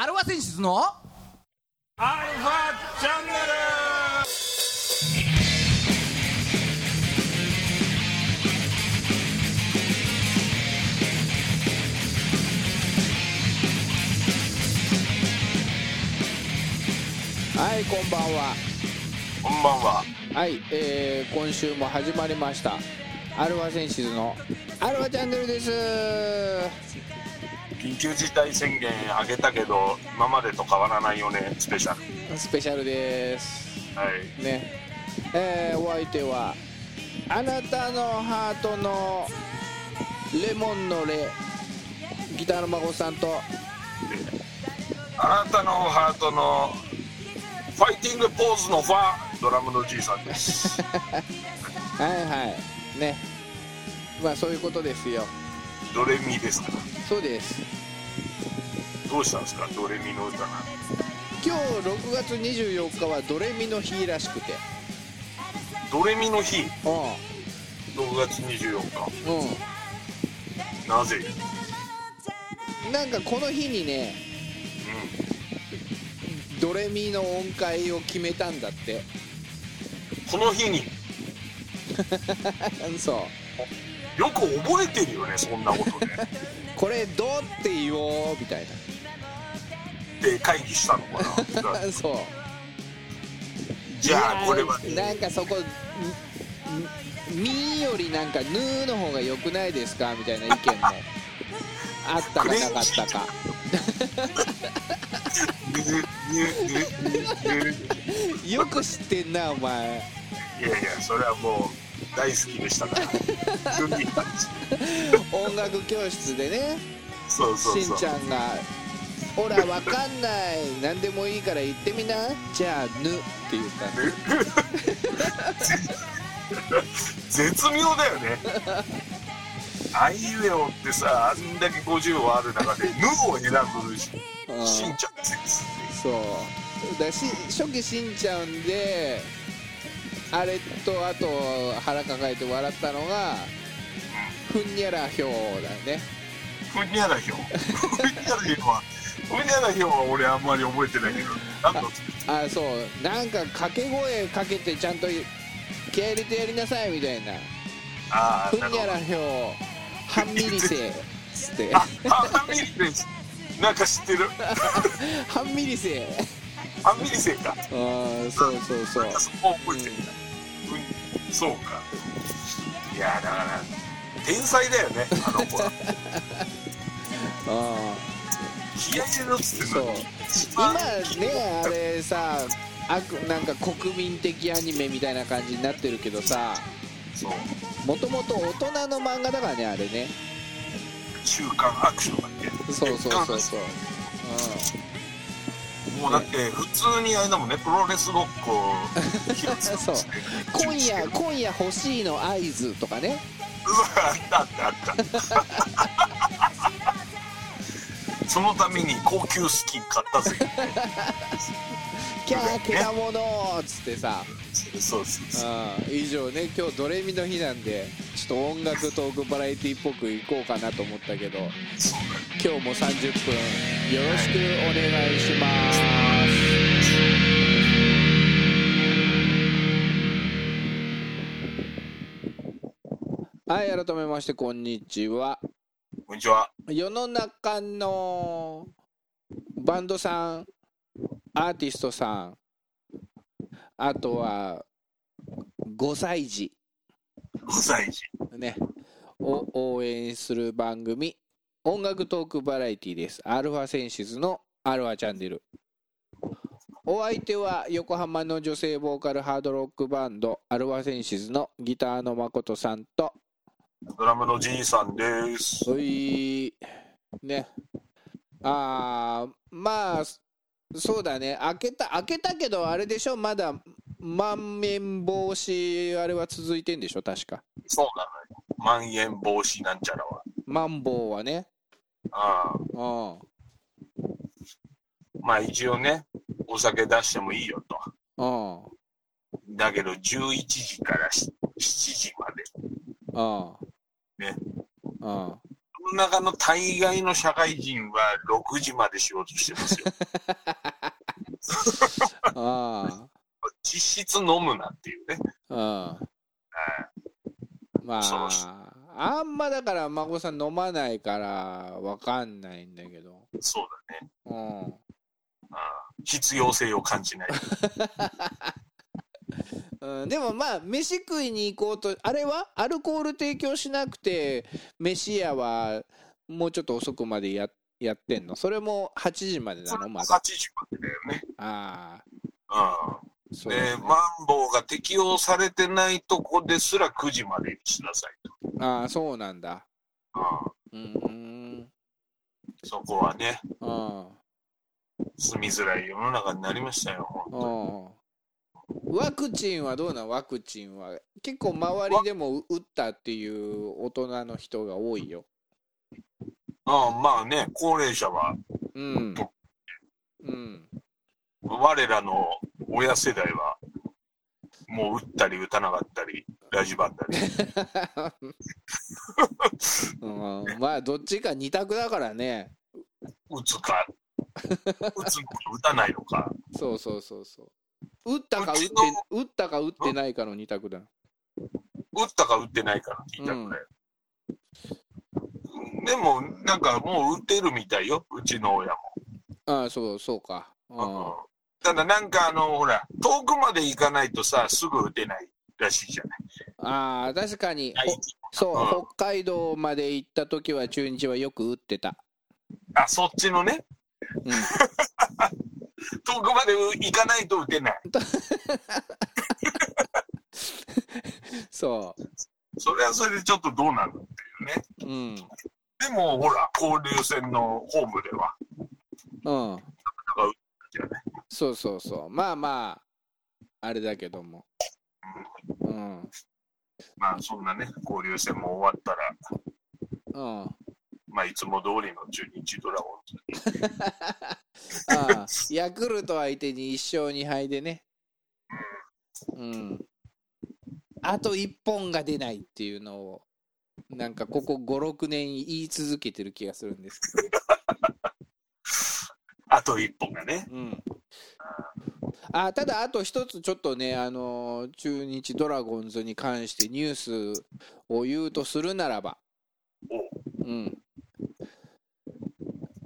アルファ選出のアルファチャンネはいこんばんは。ルこんばんは。はい、えー、今週も始まりました。アルファセンシズのアルファチャンネルです緊急事態宣言上げたけど今までと変わらないよねスペシャル。スペシャルです。はい。ね。えー、お相手はあなたのハートのレモンのレギターの孫さんと。あなたのハートのファイティングポーズのファドラムのじいさんです。はいはい。ね。まあそういうことですよドレミですか？そうです。どうしたんですか？ドレミの歌なん今日6月24日はドレミの日らしくて。ドレミの日？う6月24日。んうん。なぜ？なんかこの日にねドレミの音階を決めたんだって。この日に？そうよく覚えてるよねそんなことね。これどうって言おうみたいで会議したのかな。な そう。じゃあこれは。いやーなんかそこ「み」みよりなんか「ぬ」の方が良くないですかみたいな意見も あったかなかったか。よく知ってんなお前。いやいやそれはもう大好きでしたから。音楽教室でね。そうそうしんちゃんが「ほらわかんない。何でもいいから言ってみな。じゃあ「ぬ」って言った。絶妙だよね。あいうえおってさあんだけ50はある中で「ぬ」を選ぶしん。ちゃんですそう。だし初期しんちゃんであれとあと腹抱えて笑ったのがふんにゃらひょうだよね。ふにゃらひょう。ふにゃらひょうはふにゃらひょうは俺あんまり覚えてないけど何の？あそう。なんか掛け声かけてちゃんと気合い入れてやりなさいみたいな。ああふんにゃらひょう半ミリセつって。ああミリですなんか知ってる？半ミリセあミリセか。あーそうそうそう。なんかそこ覚えてるんだ、うん、そうか。いやだから天才だよねあの子は。あ気合つってんそう。今ねあれさあくなんか国民的アニメみたいな感じになってるけどさそうもともと大人の漫画だからねあれね。週刊アクションだっけ？そうそうそうそう、もうだって普通にあれだもんねプロレスごっこ そう。今夜今夜欲しいの合図とかね。うわあったあったあった。そのために高級スキン買ったぜ。キャーけだものっつってさそうそうそううん以上ね今日ドレミの日なんでちょっと音楽トークバラエティっぽくいこうかなと思ったけど今日も30分よろしくお願いします。はい改めましてこんにちは。こんにちは。世の中のバンドさんアーティストさんあとは5歳児5歳児ね。を応援する番組。音楽トークバラエティです。アルファセンシズのアルファチャンネル。お相手は横浜の女性ボーカルハードロックバンドアルファセンシズのギターの誠さんと。ドラムのじいさんです。おい。ね。あーまあそうだね。開けた開けたけどあれでしょ？まだまん延防止あれは続いてんでしょ？確か。そうなのよ。まん延防止なんちゃらは。マンボウはね。ああ。うんまあ一応ねお酒出してもいいよと。うんだけど11時からし7時まで。うんね。うんどうの中の大概の社会人は6時まで仕事してますよ。あ実質飲むなっていうね。あうんまああんまだから孫さん飲まないからわかんないんだけどそうだね。うんうん必要性を感じない。うん、でもまあ飯食いに行こうとあれは？アルコール提供しなくて飯屋はもうちょっと遅くまでややってんの？それも8時までなの？ま8だ時までだよね。あうあそん。う。だねで、マンボウが適用されてないとこですら9時までにしなさいと。ああそうなんだ。うん。うん。そこはね、うん。住みづらい世の中になりましたよ、本当に。うんワクチンはどうなんワクチンは結構周りでも打ったっていう大人の人が多いよ。ああまあね、高齢者は、うん。うん。我らの親世代は、もう打ったり打たなかったり、ラジバンだり。うん、まあどっちか二択だからね。打つか、打つのか打たないのか。そうそうそうそう打ったか打って打ったか打ってないかの二択だ打ったか打ってないかの聞いたくらい。でも、なんかもう打てるみたいよ、うちの親ああそうそうか。うも。ただなんかあの、ほら、遠くまで行かないとさ、すぐ打てないらしいじゃない。ん、ああ確かに。はい。ほそう、うん。北海道まで行った時は中日はよく打ってた。あ、そっちのね、うん 遠くまで行かないと打てない。そそれはそれでちょっとどうなるっていうね。ううん。でも、ほら、交流戦のホームでは、うん。そうそうそう。まあまああれだけども。うん。まあ、そんなね、交流戦も終わったら、うんまあ、いつも通りの中日ドラゴンズ。ああヤクルト相手に1勝2敗でね。うん。あと1本が出ないっていうのをなんかここ56年言い続けてる気がするんですけ あと一本がね。ど、うん、あただあと一つちょっとねあの中日ドラゴンズに関してニュースを言うとするならば。お。うん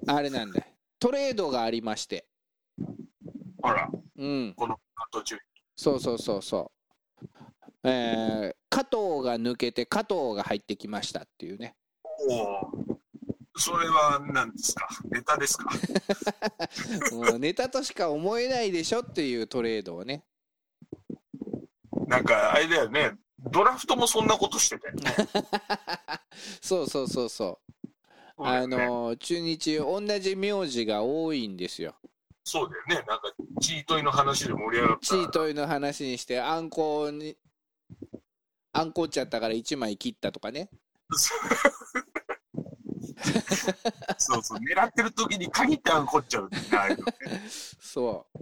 あれなんだよトレードがありましてほら、うんこの途中そうそうそうそう。えー、加藤が抜けて加藤が入ってきましたっていうね。おお。それは何ですか？ネタですか？もうネタとしか思えないでしょっていうトレードをね。なんか、あれだよね。ドラフトもそんなことしてたよね。そうそうそうそう。あの中日同じ名字が多いんですよ。そうだよね。なんか、チートイの話で盛り上がった。チートイの話にしてあんこにあんこっちゃったから1枚切ったとかね。そうそう。狙ってる時に限ってあんこっちゃうってね そう。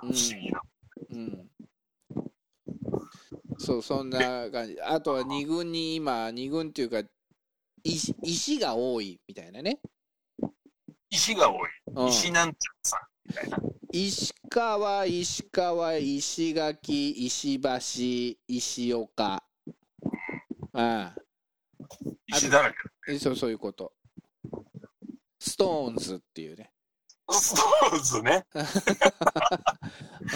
不うん思議な。うんそうそんな感じあとは2軍に今2軍っていうか石石が多いみたいなね、石が多い。うん、石なんちゃらさんみたいな。石川石川石垣石橋石岡あ石だらけあそうそういうことストーンズっていうねだ。ストーンズね。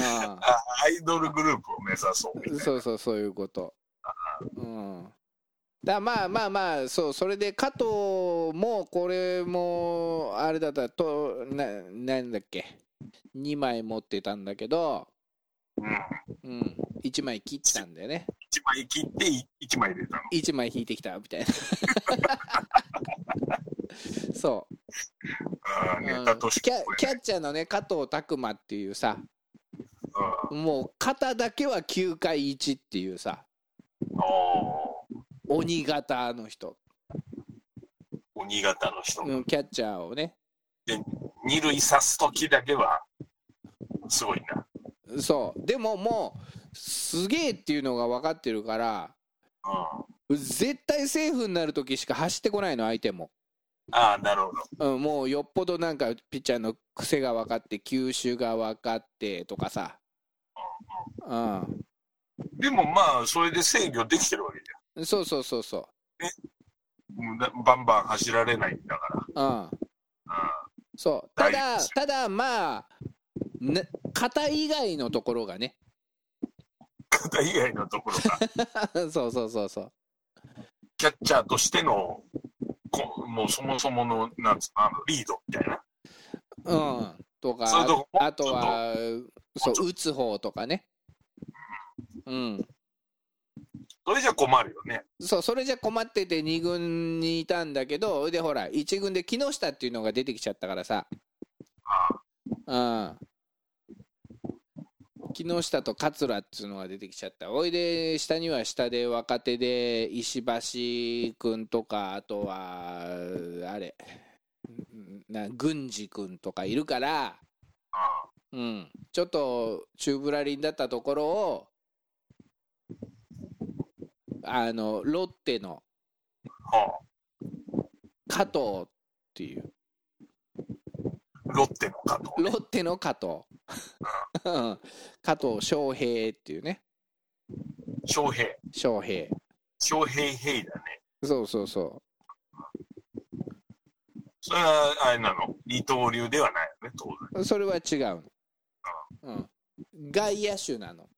ああアイドルグループを目指そうみたいな。そうそうそういうことうんだまあまあまあそうそれで加藤もこれもあれだった。とななんだっけ。2枚持ってたんだけど、うん。うん、1枚切ったんだよね。一枚切ってい一枚入れたの。1枚引いてきたみたいな。そあう、ーうん。キャキャッチャーのね加藤拓磨っていうさ。うん。もう肩だけは9回1っていうさ鬼型の人、鬼型の人も、うん、キャッチャーをね二塁刺す時だけはすごいな。そうでももうすげえっていうのが分かってるからう絶対セーフになるときしか走ってこないの、相手も。ああ、なるほど。うん、もうよっぽどなんかピッチャーの癖が分かって、球種が分かってとかさ。うん、でもまあ、それで制御できてるわけじそうそうそうそうだバンバン走られないんだかう。うん、ら。そう。た大だただまあ、ね、肩以外のところがね。肩以外のところが、そうそうそうそう。キャッチャーとしての、こもうそもそもの、なんつうの、リードみたいな。うん。とか、あとは、そう、打つ方とかね。うん。それじゃ困るよね。そう、それじゃ困ってて2軍にいたんだけど、で、ほら、1軍で木下っていうのが出てきちゃったからさ。あうん。木下と桂っていうのが出てきちゃった。おいで、下には下で若手で石橋君とか、あとは、あれ、な郡司君とかいるから、あうん、ちょっと宙ぶらりんだったところを、あのロッテのは加藤っていう、あ、ロッテの加藤。ロッテの加藤、うん。加藤翔平っていうね、翔平。翔平、翔平平だね。そうそうそそれは、あれなの？二刀流ではないよね、当然。う、それは違うの、うん、外野手なの、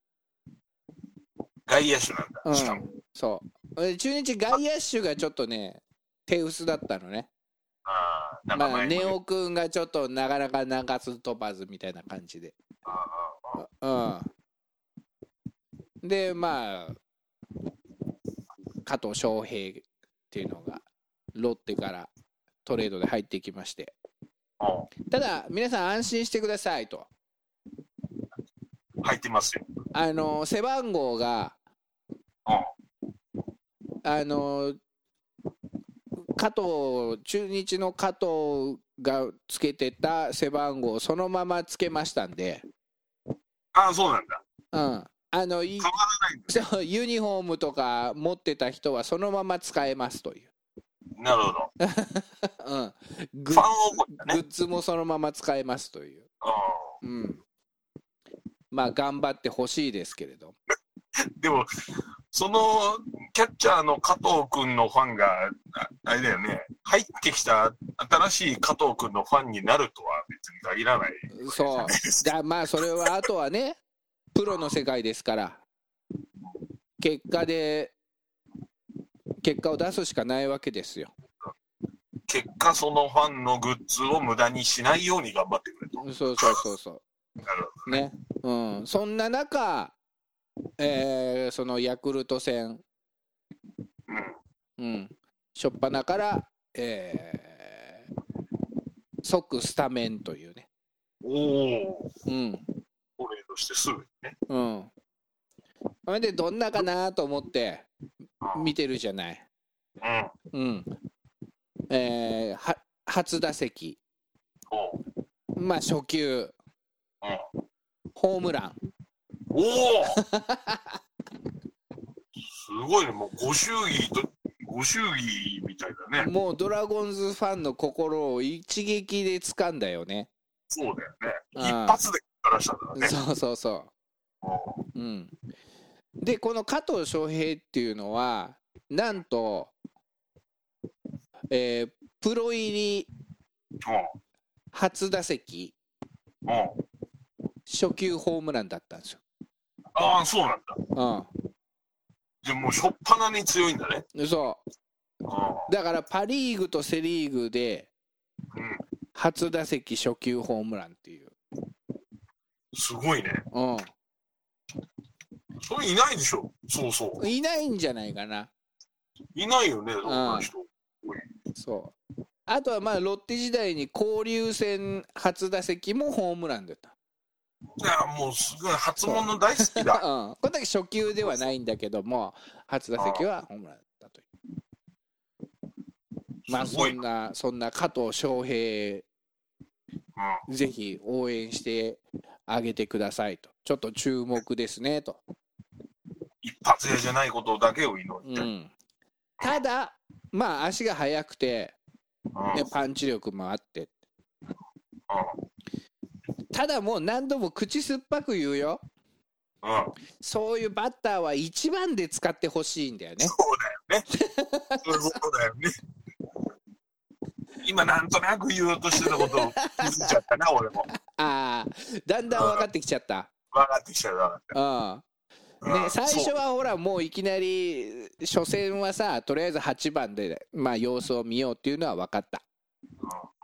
外野手なんだ、うん。しかも。そう、え中日外野手がちょっとね、手薄だったのね。ああ、まあ、か前にネオ君がちょっとなかなか長す飛ばずみたいな感じで。あああうん。で、まあ、加藤翔平っていうのが、ロッテからトレードで入ってきまして。ただ、皆さん安心してくださいと。入ってますよ。あの、背番号が、あの、加藤、中日の加藤がつけてた背番号をそのままつけましたんで、ああ、そうなんだ。うん。あの、い変わらない。そうユニフォームとか持ってた人はそのまま使えますという。なるほど。うん。グファンッ思いだね。グッズもそのまま使えますという。ああうん。まあ、頑張ってほしいですけれど。でも、そのキャッチャーの加藤君のファンが、ああれだよね、入ってきた新しい加藤君のファンになるとは別に限らない。そう。だまあ、それはあとはね、プロの世界ですから、結果で、結果を出すしかないわけですよ。結果、そのファンのグッズを無駄にしないように頑張ってくれと。そうそうそうそなるう。ね。うん。そんな中、えーそのヤクルト戦、うん。うん、初っ端から、えー即スタメンというね、おお、うん。トレードしてすぐにね。うん、それでどんなかなと思って見てるじゃない、うん。うん。えーは初打席、まあ、初球、うん。ホームラン、おおすごいね、もうご祝儀と、ご祝儀みたいだね。もうドラゴンズファンの心を一撃で掴んだよね。そうだよね。うん一発でからしたんだね。そうそうそおうう。うん、で、この加藤翔平っていうのは、なんと、えープロ入り初打席、初球ホームランだったんですよ。ああ、そうなんだ。じゃあもう初っ端に強いんだね。うん、そうんう。だからパ・リーグとセ・リーグでうん。初打席初球ホームランっていう。すごいね。うそれいないでしょ？そうそん。いないんじゃないかな。う。いないよね、そんな人。そう。あとはまあロッテ時代に交流戦初打席もホームランだった。いや、もうすごい初物大好き うん。だ。これだけ初球ではないんだけども、初打席はホームランだったという。まあそんな、そんな加藤翔平、うん。ぜひ応援してあげてくださいと。ちょっと注目ですねと。一発屋じゃないことだけを祈って。うん。ただまあ足が速くて、うん。ね、パンチ力もあってうんただもう何度も口酸っぱく言うようん。そういうバッターは1番で使ってほしいんだよねそうだよね。そうだよね。今なんとなく言おうとしてたことを気づいちゃったな、俺も。ああだんだん分かってきちゃった分かってきちゃう分かった。うんうんね、最初はほらもういきなり初戦はさとりあえず8番で、まあ、様子を見ようっていうのは分かった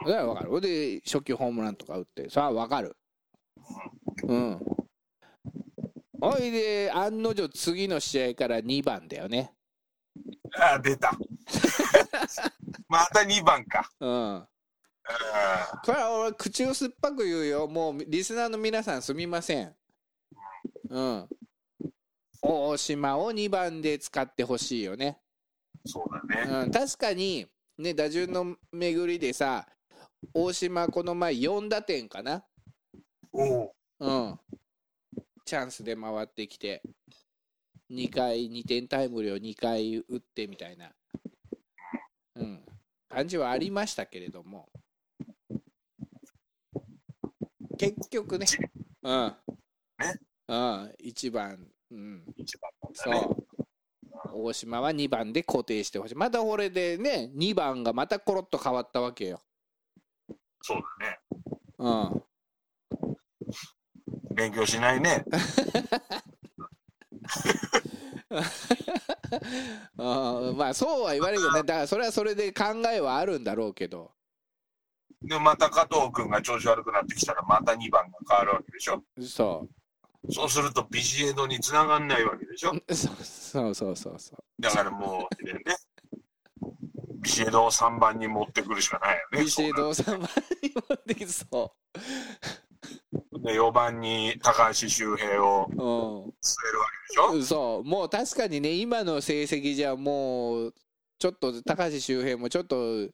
それは分かるで初球ホームランとか打ってそれは分かるうん。ほいで案の定次の試合から2番だよね。ああ、出た。また2番か。うん。あこれは俺口を酸っぱく言うよ。もうリスナーの皆さんすみません。うん。大島を2番で使ってほしいよね。そうだね。うん、確かに、ね、打順の巡りでさ、大島、この前4打点かな、おううん、チャンスで回ってきて、2回、2点タイムリーを2回打ってみたいな、うん、感じはありましたけれども、結局ね、うん、ねうん、1番、うん、一番そ。う。大島は2番で固定してほしい。またこれでね、2番がまたコロッと変わったわけよ。そうだね。うん。勉強しないね。あ まあそうは言われるよね。だからそれはそれで考えはあるんだろうけど。で、また加藤君が調子悪くなってきたら、また2番が変わるわけでしょ。そそうすると、ビシエドに繋がんないわけでしょ。う。そうそうそうそう。だからもう、ね、ビシエドを3番に持ってくるしかないよね。ビシエドを3番に持ってきそで、4番に高橋周平をう。据えるわけでしょ？うん。そう。もう確かにね、今の成績じゃもう、ちょっと高橋周平もちょっと違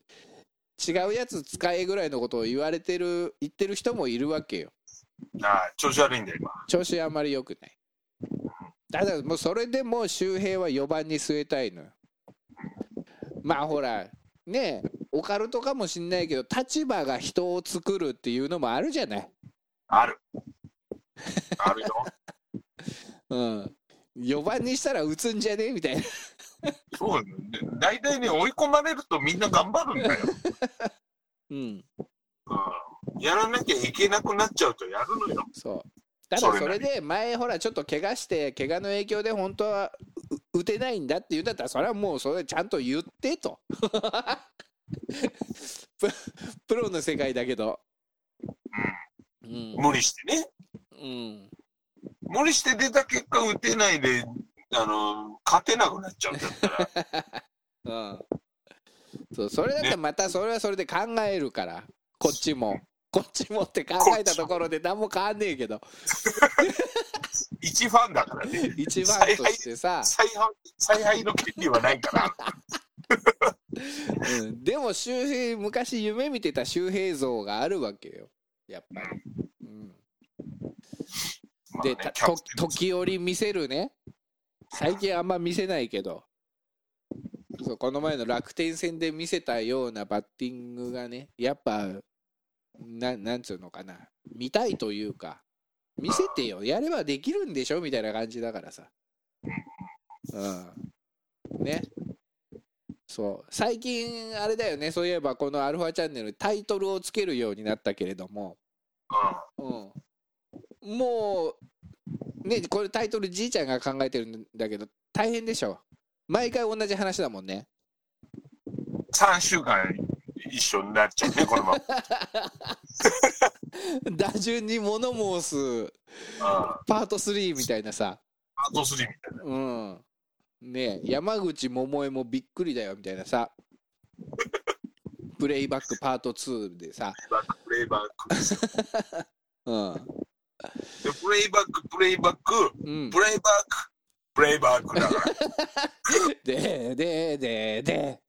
うやつ使えぐらいのことを言われてる、言ってる人もいるわけよ。ああ、調子悪いんだよ、今。調子あまり良くない。ただもうそれでも周平は4番に据えたいのよ。まあほら、ねえ、オカルトかもしんないけど、立場が人を作るっていうのもあるじゃない。ある。あるよ。うん。4番にしたら打つんじゃね？えみたいな。そうね。大体ね、追い込まれるとみんな頑張るんだよ。うん。うん。やらなきゃいけなくなっちゃうとやるのよ。そう。ただそれなりそれで前ほらちょっと怪我して怪我の影響で本当はう打てないんだって言うんだったらそれはもうそれちゃんと言ってと ププロの世界だけどうんうん。無理してね。うん無理して出た結果打てないで、あの、勝てなくなっちゃうんだったら。うんそうそれだったらまたそれはそれで考えるからこっちもこっちもって考えたところで何も変わんねえけど 一ファンだからね。一番としてさ、采配、采配の権利はないから。うん、でも周平昔夢見てた周平像があるわけよやっぱり、うん、まあねでたと時折見せるね。最近あんま見せないけど。そうこの前の楽天戦で見せたようなバッティングがねやっぱななんつうのかな。見たいというか見せてよ。やればできるんでしょ？みたいな感じだからさ。うん。ねそう最近あれだよねそういえばこのアルファチャンネルタイトルをつけるようになったけれどもうん、もう、ね、これタイトルじいちゃんが考えてるんだけど、大変でしょ。毎回同じ話だもんね。うん。3週間一緒になっちゃうね、このまま。打順に物申すうん。パート3みたいなさ。パート3みたいな。うん。ね山口百恵もびっくりだよみたいなさ。プレイバックパート2でさ。プレイバック。うん。で、プレイバック、プレイバック、うんプ、レイバック、プレイバックだから。で、で、で、で。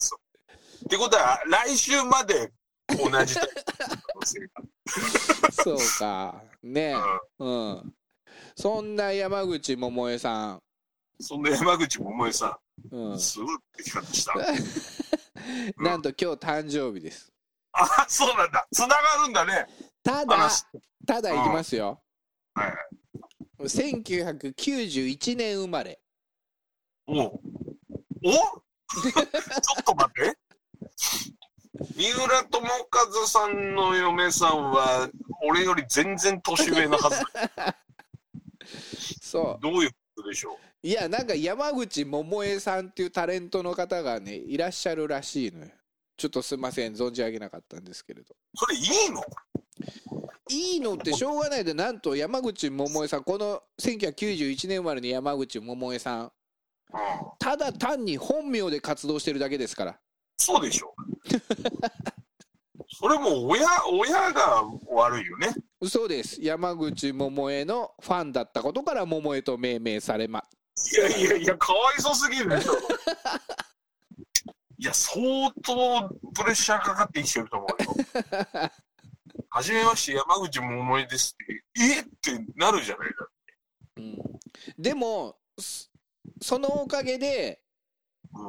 ってことは、来週まで同じそうか。ねうんうん。そんな山口百恵さん。そんな山口百恵さうんん、すごい出来方した。なんと今日誕生日ですあ、そうなんだ。繋がるんだね。ただ話ただいきますよはい。1991年生まれおお？ちょっと待って。三浦友和さんの嫁さんは、俺より全然年上のはず。そどういうことでしょうう？いやなんか山口百恵さんっていうタレントの方がねいらっしゃるらしいのよ。ちょっとすいません存じ上げなかったんですけれど。それいいの？いいのってしょうがない。でなんと山口百恵さんこの1991年生まれの山口百恵さん。うん。ただ単に本名で活動してるだけですから。そうでしょ それもう親、親が悪いよね。そうです。山口百恵のファンだったことから百恵と命名されまいやいやいや、かわいそうすぎるでしょ。いや、相当プレッシャーかかって生きてると思うよ。はじめまして、山口百恵ですって、え？ってなるじゃないか。うん。でもそそのおかげでうん。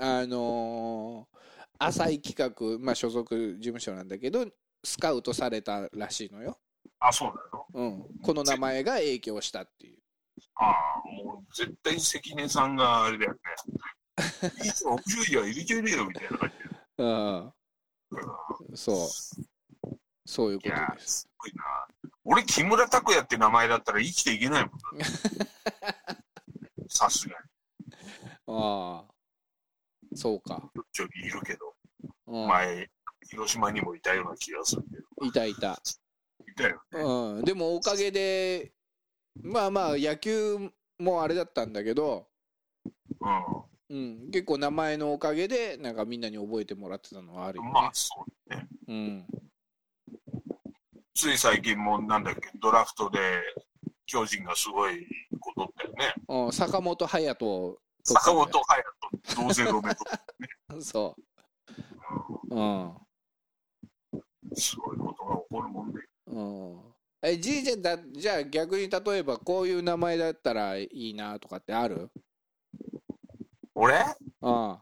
あのー浅い企画、まあ、所属事務所なんだけどスカウトされたらしいのよ、あ、そうなの？うん、この名前が影響したっていうああ、もう絶対関根さんがあれだよね。いいよ、面白いじゃん、入れちゃいねえよ、みたいな感じで。うんうんそうそういうことですすごいな。俺、木村拓哉って名前だったら生きていけないもんな。さすがに。ああそうか、ちょいいるけど、うん、前、広島にもいたような気がするけど。いたいた、いたよね。うん、でもおかげでまあまあ野球もあれだったんだけど、うん、結構名前のおかげでなんかみんなに覚えてもらってたのはあるうん。よね、まあ、そうね。うん、つい最近も、なんだっけ、ドラフトで、巨人がすごいことだよね。うん、坂本勇人と坂本勇人、同姓同名と。そううんすごいことが起こるもんで。うんえじいちゃんだじゃあ逆に例えばこういう名前だったらいいなとかってある？俺？あ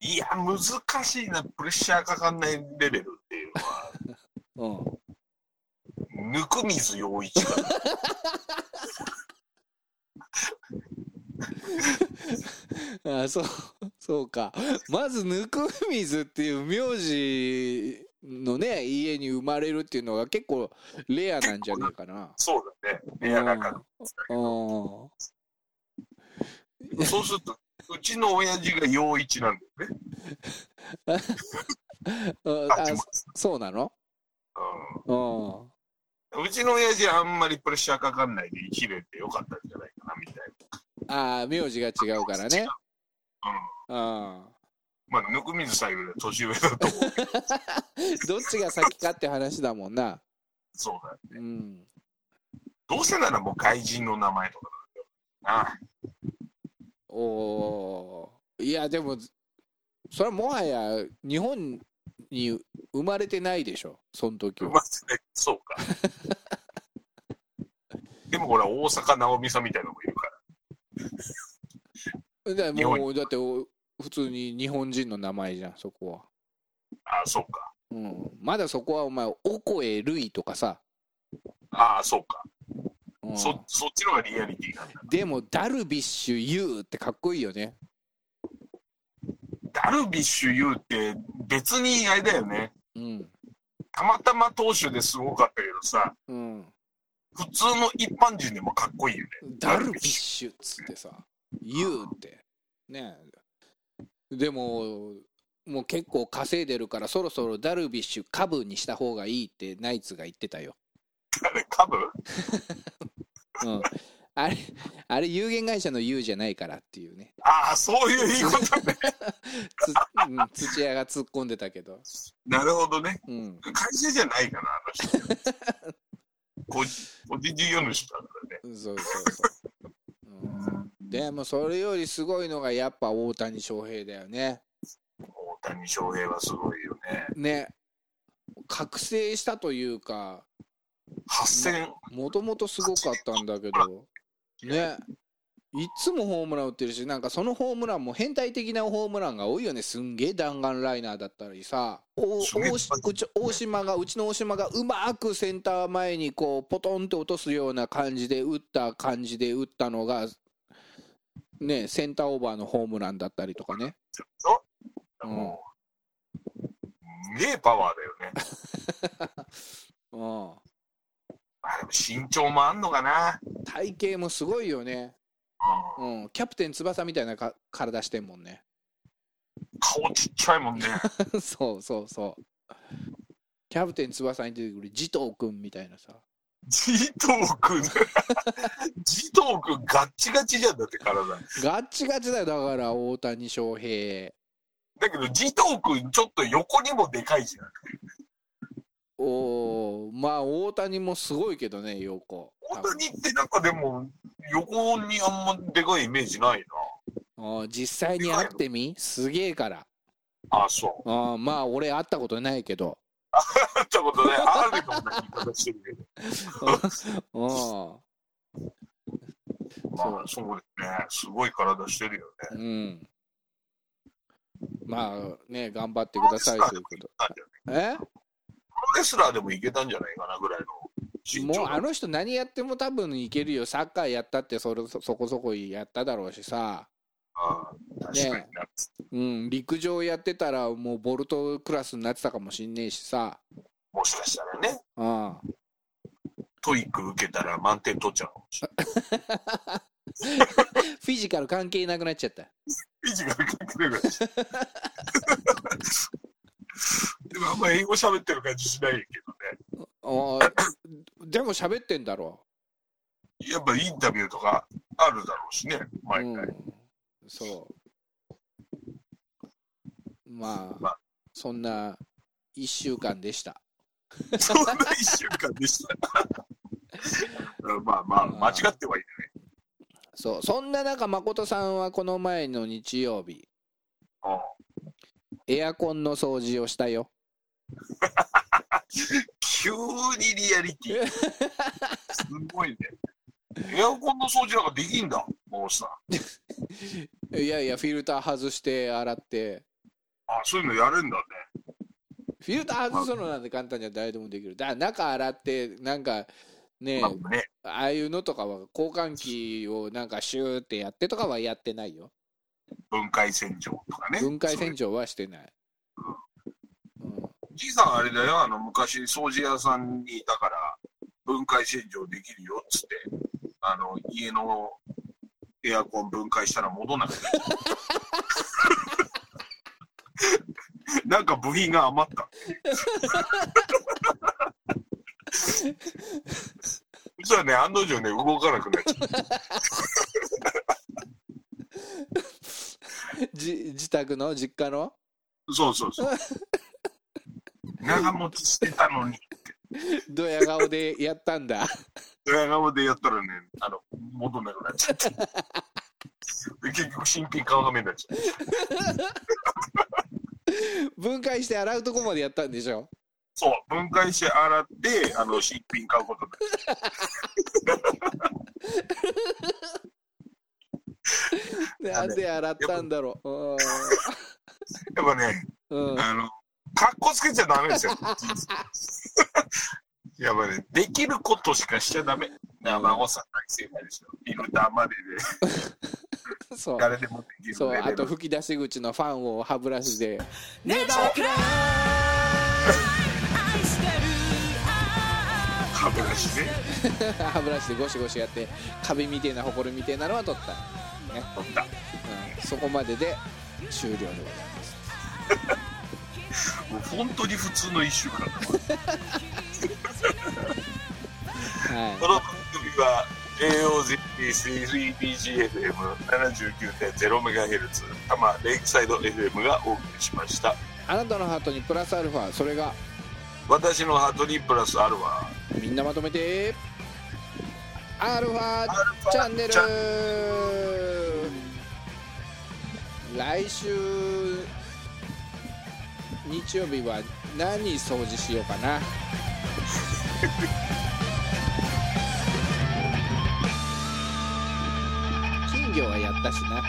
いや、難しいな。プレッシャーかかんないレベルっていうのは、あ うん。ぬくみず陽一かな。あそうそうか。まずぬくみずっていう名字のね家に生まれるっていうのが結構レアなんじゃねえかなそうだね。レアな感じ。うんそうすると、うちの親父が陽一なんだよね。あそうなの？うんうちの親父はあんまりプレッシャーかかんないで生きれてよかったんじゃないかな、みたいああ名字が違うからねな。うん。うんまあ、ぬくみずさえよりは年上だと。思うけど、どっちが先かって話だもんな。そうだ。うん。どうせならもう外人の名前とかなんだよ。おおー。いやでもそれはもはや日本に生まれてないでしょ？その時な。はまずね、そうか。でもほら、大阪直美さんみたいなのもいるから。だもうだってお普通に日本人の名前じゃんそこは、ああ、そうか。うん、まだそこはお前オコエルイとかさ、ああ、そうか。うんそ、そっちのがリアリティなんだ。でもダルビッシュ有ってかっこいいよねダルビッシュ有って別にあれだよね。うんたまたま投手ですごかったけどさ、うん普通の一般人でもかっこいいよね。ダルビッシュっつってさ有ってねでももう結構稼いでるからそろそろダルビッシュ株にした方がいいってナイツが言ってたよあれ、株？うん、あれ、あれ有限会社の U じゃないからっていうね、ああ、そういう言い方ね。つうん、土屋が突っ込んでたけど、なるほどね。うん、会社じゃないかな、あの人。個人事業主だからね。そうそうそう、うん。でもそれよりすごいのがやっぱ大谷翔平だよね。大谷翔平はすごいよね。ね、覚醒したというか、8000、もともとすごかったんだけど、ね、いつもホームラン打ってるしなんかそのホームランも変態的なホームランが多いよね。すんげえ弾丸ライナーだったりさ。おうち大島がうちの大島がうまくセンター前にこうポトンって落とすような感じで打った感じで打ったのがねセンターオーバーのホームランだったりとかね。う。ん。もう、すげえパワーだよね。うん。あでも身長もあんのかな。体型もすごいよね、うん。うん、キャプテン翼みたいなか体してんもんね。顔ちっちゃいもんね。そうそうそう。キャプテン翼に出てくる慈瞳君みたいなさジトー君。ジトー君ガッチガチじゃんだって体。ガッチガチだよだから大谷翔平だけどジトー君ちょっと横にもでかいじゃん。おーまあ大谷もすごいけどね横大谷ってなんかでも横にあんまでかいイメージないあー実際に会ってみ？すげえからな。あ、そう。あーまあ俺会ったことないけど会ったことね、あるような言い方してるけど。うん。まあ、そうですね。すごい体してるよね。うん。まあね頑張ってくださいということ。え？プロレスラーでもいけたんじゃないかなぐらいの。もうあの人何やっても多分いけるよ。サッカーやったってそれそそこそこやっただろうしさああ確かにな、うん陸上やってたらもうボルトクラスになってたかもしんねえしさもしかしたらね、うん TOEIC 受けたら満点取っちゃうかもしれない。フィジカル関係なくなっちゃったフィジカル関係ないから。でもあんま英語喋ってる感じしないけどね。あーでも喋ってんだろやっぱインタビューとかあるだろうしね、う、毎回。うん、そうまあまあそんな1週間でしたそんな一週間でした。まあまあ、間違ってはいない。そうそんな中誠さんはこの前の日曜日うんエアコンの掃除をしたよ 急にリアリティ。すごいね。エアコンの掃除なんかできんだ、もうさ。いやいやフィルター外して洗って。あ、そういうのやるんだね。フィルター外すのなんて簡単じゃ誰でもできる。だから中洗ってなんかねまあね、ああいうのとかは交換器をなんかシューってやってとかはやってないよ。分解洗浄とかね。分解洗浄。浄はしてない、うん、じいさんあれだよ、あの、昔掃除屋さんにいたから、分解洗浄できるよっつって、あの、家のエアコン分解したら戻んなくな んか部品が余ったっていう。そしたらね、案の定ね、動かなくなっちゃう。じ自宅の？実家の？そうそうそう。長持ちしてたのに、ドヤ顔でやったんだドヤ顔でやったらね、あの、戻んなくなっちゃって。で結局、新品買うはめになっちゃう。分解して洗うとこまでやったんでしょ？そう、分解して洗って、あの、新品買うことにな んで洗ったんだろう？う。やっぱね、うん、うん、あの、かっこつけちゃダメですよ。やっぱね、できることしかしちゃダメ。生放送大正解ですよ。フィルターまで。で、そう。誰でもできるそうレベル。あと吹き出し口のファンを歯ブラシで。ネバークライ愛してる歯ブラシね、歯ブラシでゴシゴシやってカビみてえなホコリみてえなのは取った、ね。取った。うん、そこまでで終了でございます。もう本当に普通の一週間だわ。はこの番組は AOZP3BGFM79.0MHz 多摩レイクサイド FM がお送りしました。い、あなたのハートにプラスアルファそれが？私のハートにプラスアルファ。みんなまとめて。アルファチャンネル。来週日曜日は何掃除しようかな 業はやったしな。